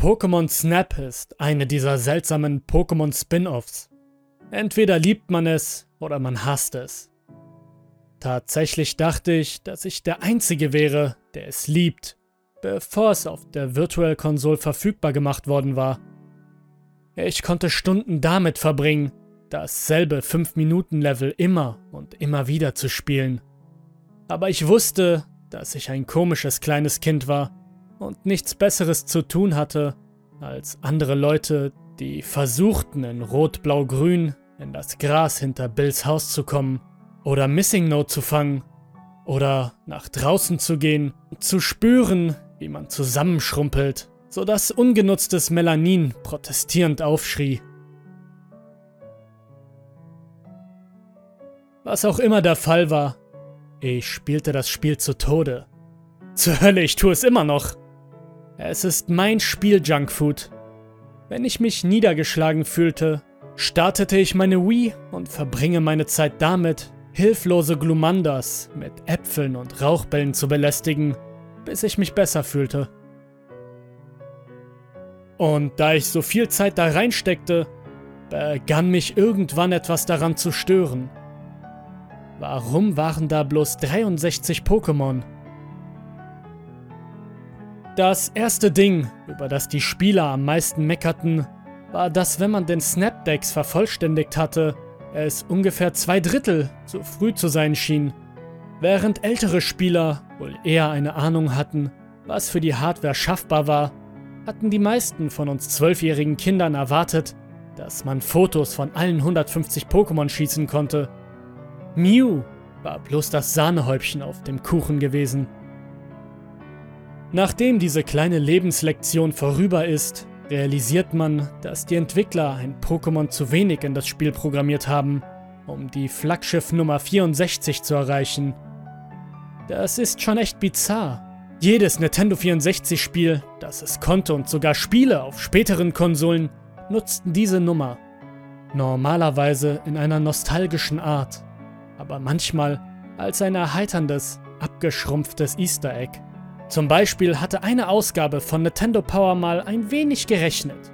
Pokémon Snap ist eine dieser seltsamen Pokémon Spin-offs. Entweder liebt man es oder man hasst es. Tatsächlich dachte ich, dass ich der Einzige wäre, der es liebt, bevor es auf der Virtual Console verfügbar gemacht worden war. Ich konnte Stunden damit verbringen, dasselbe 5-Minuten-Level immer und immer wieder zu spielen. Aber ich wusste, dass ich ein komisches kleines Kind war und nichts Besseres zu tun hatte, als andere Leute, die versuchten in Rot-Blau-Grün in das Gras hinter Bills Haus zu kommen oder Missing Note zu fangen oder nach draußen zu gehen, zu spüren, wie man zusammenschrumpelt, sodass ungenutztes Melanin protestierend aufschrie. Was auch immer der Fall war, ich spielte das Spiel zu Tode. Zur Hölle, ich tue es immer noch. Es ist mein Spiel Junkfood. Wenn ich mich niedergeschlagen fühlte, startete ich meine Wii und verbringe meine Zeit damit, hilflose Glumandas mit Äpfeln und Rauchbällen zu belästigen, bis ich mich besser fühlte. Und da ich so viel Zeit da reinsteckte, begann mich irgendwann etwas daran zu stören. Warum waren da bloß 63 Pokémon? Das erste Ding, über das die Spieler am meisten meckerten, war, dass wenn man den Snapdex vervollständigt hatte, es ungefähr zwei Drittel zu früh zu sein schien. Während ältere Spieler wohl eher eine Ahnung hatten, was für die Hardware schaffbar war, hatten die meisten von uns zwölfjährigen Kindern erwartet, dass man Fotos von allen 150 Pokémon schießen konnte. Mew war bloß das Sahnehäubchen auf dem Kuchen gewesen. Nachdem diese kleine Lebenslektion vorüber ist, realisiert man, dass die Entwickler ein Pokémon zu wenig in das Spiel programmiert haben, um die Flaggschiff Nummer 64 zu erreichen. Das ist schon echt bizarr. Jedes Nintendo 64 Spiel, das es konnte und sogar Spiele auf späteren Konsolen, nutzten diese Nummer. Normalerweise in einer nostalgischen Art, aber manchmal als ein erheiterndes, abgeschrumpftes Easter Egg. Zum Beispiel hatte eine Ausgabe von Nintendo Power mal ein wenig gerechnet.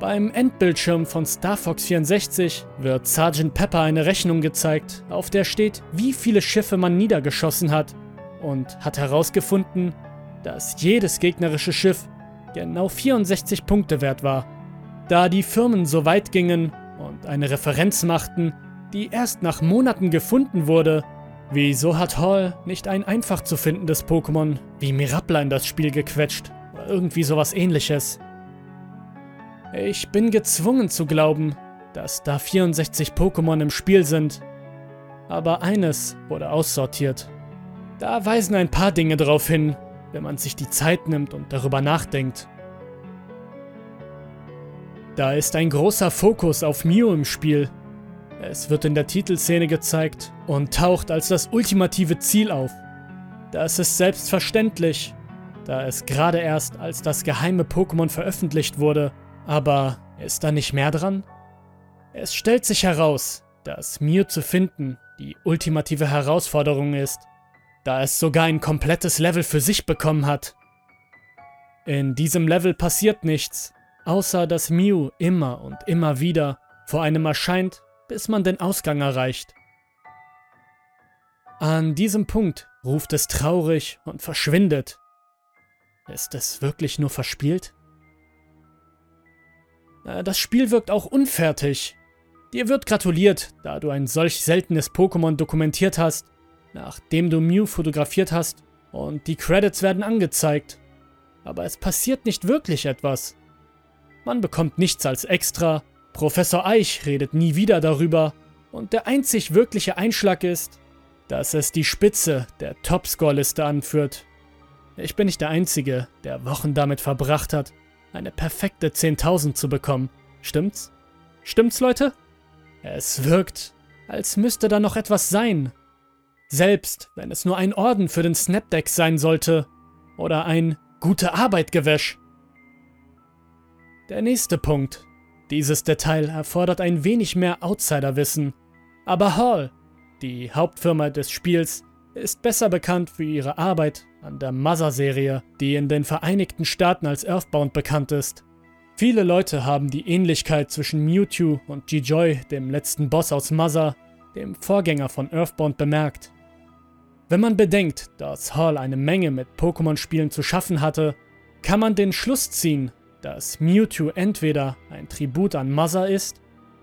Beim Endbildschirm von Star Fox 64 wird Sgt. Pepper eine Rechnung gezeigt, auf der steht, wie viele Schiffe man niedergeschossen hat und hat herausgefunden, dass jedes gegnerische Schiff genau 64 Punkte wert war. Da die Firmen so weit gingen und eine Referenz machten, die erst nach Monaten gefunden wurde, Wieso hat Hall nicht ein einfach zu findendes Pokémon wie Mirabla in das Spiel gequetscht? Oder irgendwie sowas ähnliches? Ich bin gezwungen zu glauben, dass da 64 Pokémon im Spiel sind. Aber eines wurde aussortiert. Da weisen ein paar Dinge darauf hin, wenn man sich die Zeit nimmt und darüber nachdenkt. Da ist ein großer Fokus auf Mew im Spiel, es wird in der Titelszene gezeigt und taucht als das ultimative Ziel auf. Das ist selbstverständlich, da es gerade erst als das geheime Pokémon veröffentlicht wurde, aber ist da nicht mehr dran? Es stellt sich heraus, dass Mew zu finden die ultimative Herausforderung ist, da es sogar ein komplettes Level für sich bekommen hat. In diesem Level passiert nichts, außer dass Mew immer und immer wieder vor einem erscheint bis man den Ausgang erreicht. An diesem Punkt ruft es traurig und verschwindet. Ist es wirklich nur verspielt? Äh, das Spiel wirkt auch unfertig. Dir wird gratuliert, da du ein solch seltenes Pokémon dokumentiert hast, nachdem du Mew fotografiert hast, und die Credits werden angezeigt. Aber es passiert nicht wirklich etwas. Man bekommt nichts als extra Professor Eich redet nie wieder darüber und der einzig wirkliche Einschlag ist, dass es die Spitze der Topscore-Liste anführt. Ich bin nicht der Einzige, der Wochen damit verbracht hat, eine perfekte 10.000 zu bekommen. Stimmt's? Stimmt's, Leute? Es wirkt, als müsste da noch etwas sein. Selbst wenn es nur ein Orden für den Snapdeck sein sollte oder ein gute Arbeit Gewäsch. Der nächste Punkt, dieses Detail erfordert ein wenig mehr Outsiderwissen, aber Hall, die Hauptfirma des Spiels, ist besser bekannt für ihre Arbeit an der Mother-Serie, die in den Vereinigten Staaten als Earthbound bekannt ist. Viele Leute haben die Ähnlichkeit zwischen Mewtwo und G-Joy, dem letzten Boss aus Mother, dem Vorgänger von Earthbound, bemerkt. Wenn man bedenkt, dass Hall eine Menge mit Pokémon-Spielen zu schaffen hatte, kann man den Schluss ziehen, dass Mewtwo entweder ein Tribut an Mother ist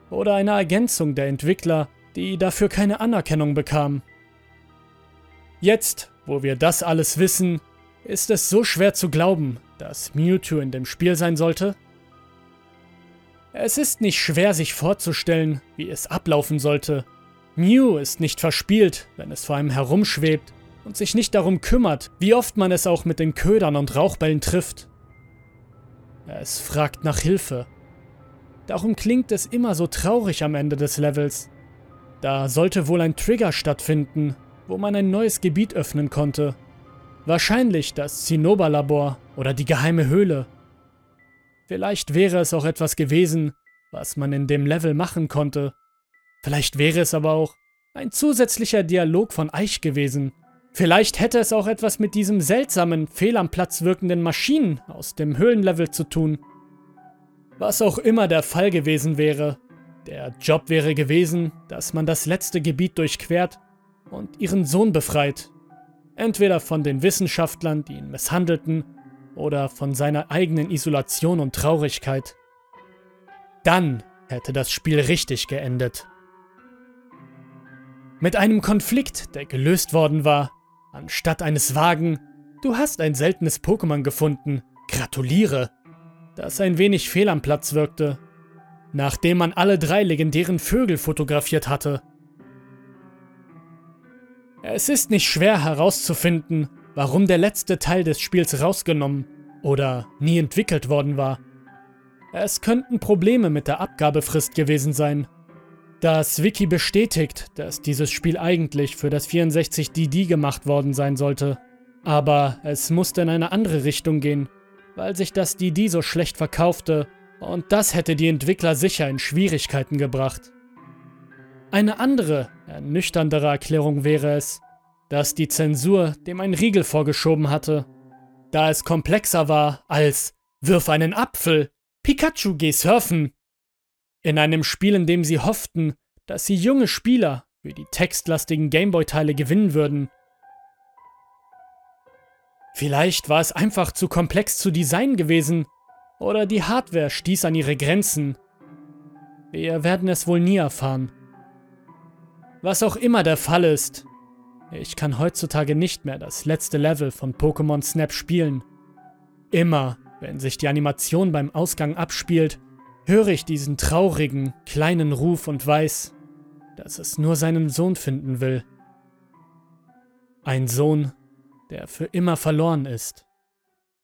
oder eine Ergänzung der Entwickler, die dafür keine Anerkennung bekamen. Jetzt, wo wir das alles wissen, ist es so schwer zu glauben, dass Mewtwo in dem Spiel sein sollte. Es ist nicht schwer sich vorzustellen, wie es ablaufen sollte. Mew ist nicht verspielt, wenn es vor einem herumschwebt und sich nicht darum kümmert, wie oft man es auch mit den Ködern und Rauchbällen trifft. Es fragt nach Hilfe. Darum klingt es immer so traurig am Ende des Levels. Da sollte wohl ein Trigger stattfinden, wo man ein neues Gebiet öffnen konnte. Wahrscheinlich das Zinnoberlabor oder die geheime Höhle. Vielleicht wäre es auch etwas gewesen, was man in dem Level machen konnte. Vielleicht wäre es aber auch ein zusätzlicher Dialog von Eich gewesen. Vielleicht hätte es auch etwas mit diesem seltsamen, fehl am Platz wirkenden Maschinen aus dem Höhlenlevel zu tun. Was auch immer der Fall gewesen wäre, der Job wäre gewesen, dass man das letzte Gebiet durchquert und ihren Sohn befreit. Entweder von den Wissenschaftlern, die ihn misshandelten, oder von seiner eigenen Isolation und Traurigkeit. Dann hätte das Spiel richtig geendet. Mit einem Konflikt, der gelöst worden war, anstatt eines Wagen, du hast ein seltenes Pokémon gefunden, gratuliere, das ein wenig fehl am Platz wirkte, nachdem man alle drei legendären Vögel fotografiert hatte. Es ist nicht schwer herauszufinden, warum der letzte Teil des Spiels rausgenommen oder nie entwickelt worden war. Es könnten Probleme mit der Abgabefrist gewesen sein. Das Wiki bestätigt, dass dieses Spiel eigentlich für das 64DD gemacht worden sein sollte. Aber es musste in eine andere Richtung gehen, weil sich das DD so schlecht verkaufte und das hätte die Entwickler sicher in Schwierigkeiten gebracht. Eine andere, ernüchterndere Erklärung wäre es, dass die Zensur dem ein Riegel vorgeschoben hatte, da es komplexer war als Wirf einen Apfel, Pikachu geh surfen. In einem Spiel, in dem sie hofften, dass sie junge Spieler für die textlastigen Gameboy-Teile gewinnen würden. Vielleicht war es einfach zu komplex zu designen gewesen oder die Hardware stieß an ihre Grenzen. Wir werden es wohl nie erfahren. Was auch immer der Fall ist, ich kann heutzutage nicht mehr das letzte Level von Pokémon Snap spielen. Immer, wenn sich die Animation beim Ausgang abspielt, höre ich diesen traurigen, kleinen Ruf und weiß, dass es nur seinen Sohn finden will. Ein Sohn, der für immer verloren ist.